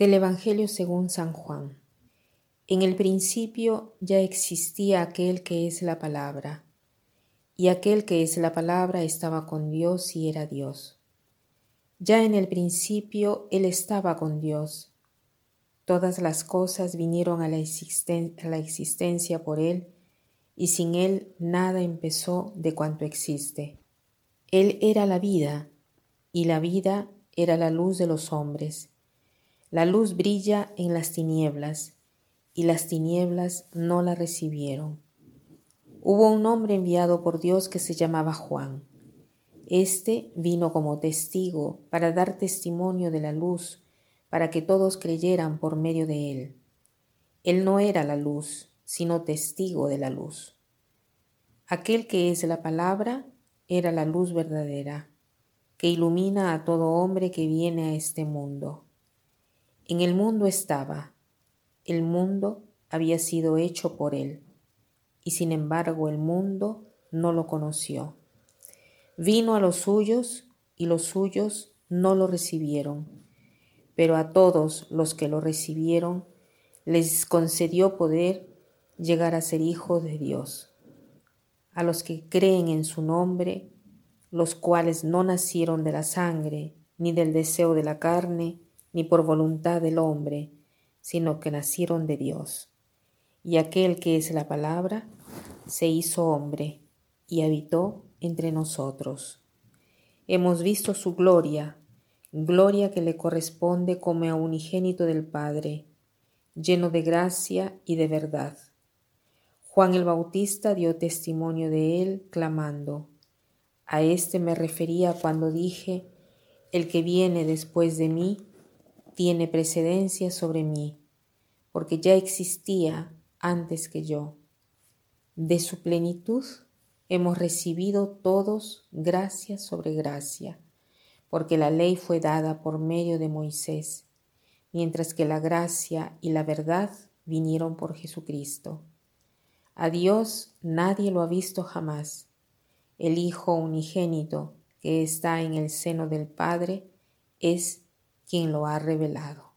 Del Evangelio según San Juan. En el principio ya existía aquel que es la palabra, y aquel que es la palabra estaba con Dios y era Dios. Ya en el principio Él estaba con Dios. Todas las cosas vinieron a la, existencia por Él, y sin Él nada empezó de cuanto existe. Él era la vida, y la vida era la luz de los hombres. La luz brilla en las tinieblas, y las tinieblas no la recibieron. Hubo un hombre enviado por Dios que se llamaba Juan. Este vino como testigo para dar testimonio de la luz, para que todos creyeran por medio de él. Él no era la luz, sino testigo de la luz. Aquel que es la palabra era la luz verdadera, que ilumina a todo hombre que viene a este mundo. En el mundo estaba, el mundo había sido hecho por él, y sin embargo el mundo no lo conoció. Vino a los suyos y los suyos no lo recibieron, pero a todos los que lo recibieron les concedió poder llegar a ser hijos de Dios, a los que creen en su nombre, los cuales no nacieron de la sangre, ni del deseo de la carne, ni por voluntad del hombre, sino que nacieron de Dios. Y aquel que es la palabra se hizo hombre y habitó entre nosotros. Hemos visto su gloria, gloria que le corresponde como a unigénito del Padre, lleno de gracia y de verdad. Juan el Bautista dio testimonio de él, clamando, A éste me refería cuando dije, El que viene después de mí, tiene precedencia sobre mí, porque ya existía antes que yo. De su plenitud hemos recibido todos gracia sobre gracia, porque la ley fue dada por medio de Moisés, mientras que la gracia y la verdad vinieron por Jesucristo. A Dios nadie lo ha visto jamás. El Hijo unigénito que está en el seno del Padre es quien lo ha revelado.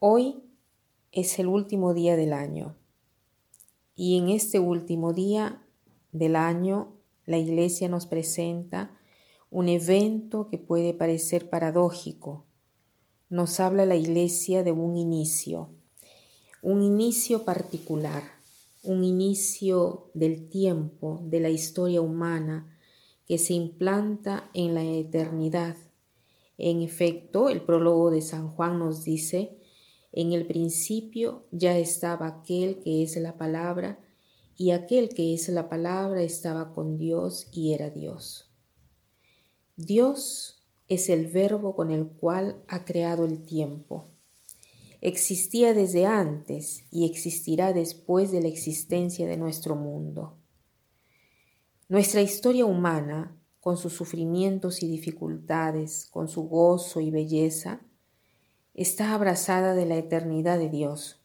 Hoy es el último día del año y en este último día del año la Iglesia nos presenta un evento que puede parecer paradójico. Nos habla la Iglesia de un inicio, un inicio particular, un inicio del tiempo, de la historia humana que se implanta en la eternidad en efecto, el prólogo de San Juan nos dice, en el principio ya estaba aquel que es la palabra, y aquel que es la palabra estaba con Dios y era Dios. Dios es el verbo con el cual ha creado el tiempo. Existía desde antes y existirá después de la existencia de nuestro mundo. Nuestra historia humana con sus sufrimientos y dificultades, con su gozo y belleza, está abrazada de la eternidad de Dios.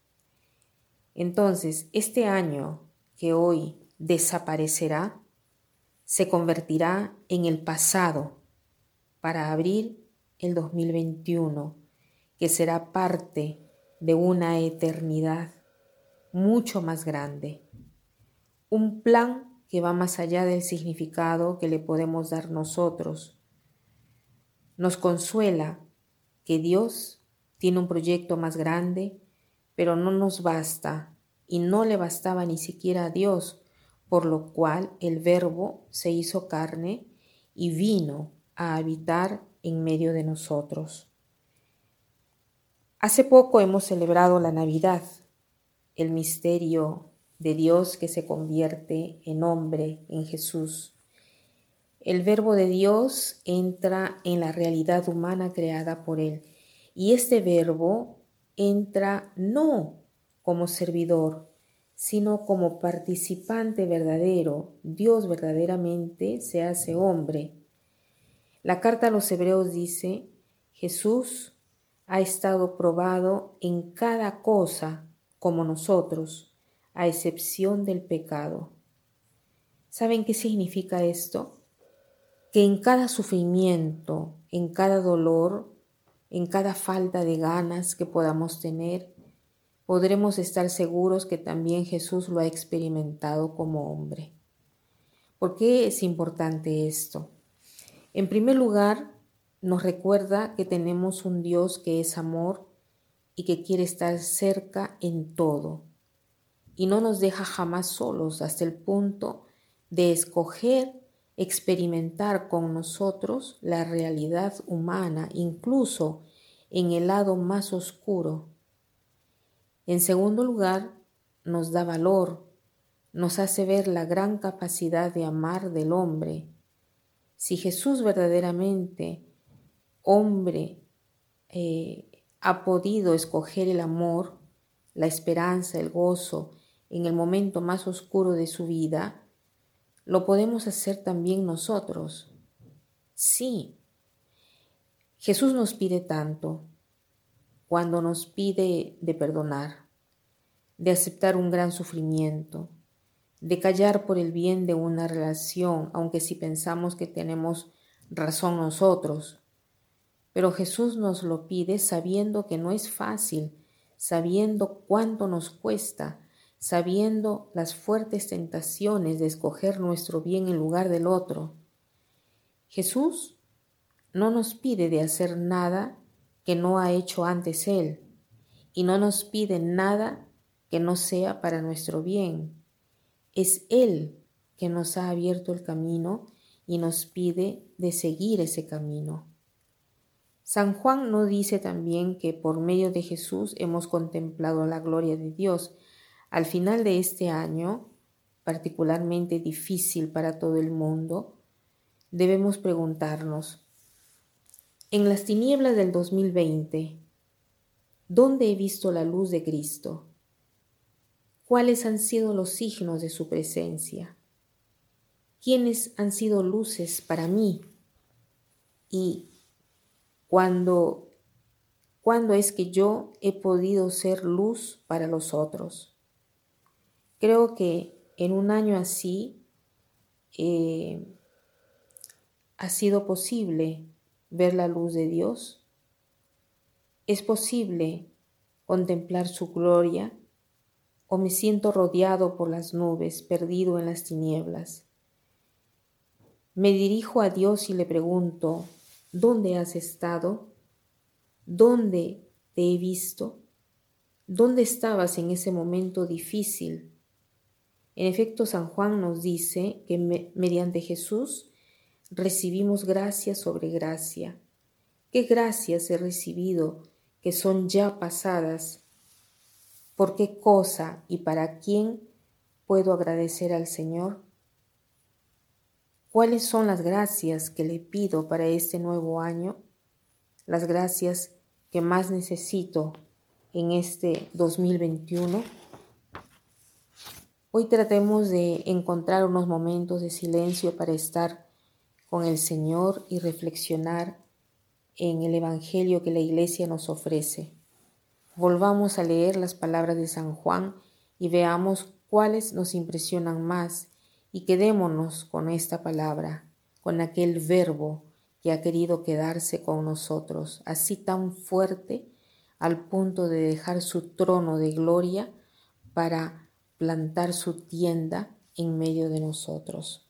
Entonces, este año que hoy desaparecerá, se convertirá en el pasado para abrir el 2021, que será parte de una eternidad mucho más grande. Un plan que va más allá del significado que le podemos dar nosotros. Nos consuela que Dios tiene un proyecto más grande, pero no nos basta y no le bastaba ni siquiera a Dios, por lo cual el Verbo se hizo carne y vino a habitar en medio de nosotros. Hace poco hemos celebrado la Navidad, el misterio de Dios que se convierte en hombre, en Jesús. El verbo de Dios entra en la realidad humana creada por Él. Y este verbo entra no como servidor, sino como participante verdadero. Dios verdaderamente se hace hombre. La carta a los hebreos dice, Jesús ha estado probado en cada cosa como nosotros a excepción del pecado. ¿Saben qué significa esto? Que en cada sufrimiento, en cada dolor, en cada falta de ganas que podamos tener, podremos estar seguros que también Jesús lo ha experimentado como hombre. ¿Por qué es importante esto? En primer lugar, nos recuerda que tenemos un Dios que es amor y que quiere estar cerca en todo y no nos deja jamás solos hasta el punto de escoger experimentar con nosotros la realidad humana, incluso en el lado más oscuro. En segundo lugar, nos da valor, nos hace ver la gran capacidad de amar del hombre. Si Jesús verdaderamente, hombre, eh, ha podido escoger el amor, la esperanza, el gozo en el momento más oscuro de su vida, lo podemos hacer también nosotros. Sí, Jesús nos pide tanto cuando nos pide de perdonar, de aceptar un gran sufrimiento, de callar por el bien de una relación, aunque si pensamos que tenemos razón nosotros. Pero Jesús nos lo pide sabiendo que no es fácil, sabiendo cuánto nos cuesta, sabiendo las fuertes tentaciones de escoger nuestro bien en lugar del otro. Jesús no nos pide de hacer nada que no ha hecho antes Él, y no nos pide nada que no sea para nuestro bien. Es Él que nos ha abierto el camino y nos pide de seguir ese camino. San Juan no dice también que por medio de Jesús hemos contemplado la gloria de Dios, al final de este año, particularmente difícil para todo el mundo, debemos preguntarnos, en las tinieblas del 2020, ¿dónde he visto la luz de Cristo? ¿Cuáles han sido los signos de su presencia? ¿Quiénes han sido luces para mí? Y cuando, ¿cuándo es que yo he podido ser luz para los otros? Creo que en un año así eh, ha sido posible ver la luz de Dios. Es posible contemplar su gloria o me siento rodeado por las nubes, perdido en las tinieblas. Me dirijo a Dios y le pregunto, ¿dónde has estado? ¿Dónde te he visto? ¿Dónde estabas en ese momento difícil en efecto, San Juan nos dice que mediante Jesús recibimos gracia sobre gracia. ¿Qué gracias he recibido que son ya pasadas? ¿Por qué cosa y para quién puedo agradecer al Señor? ¿Cuáles son las gracias que le pido para este nuevo año? Las gracias que más necesito en este 2021. Hoy tratemos de encontrar unos momentos de silencio para estar con el Señor y reflexionar en el Evangelio que la Iglesia nos ofrece. Volvamos a leer las palabras de San Juan y veamos cuáles nos impresionan más y quedémonos con esta palabra, con aquel verbo que ha querido quedarse con nosotros, así tan fuerte al punto de dejar su trono de gloria para plantar su tienda en medio de nosotros.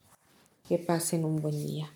Que pasen un buen día.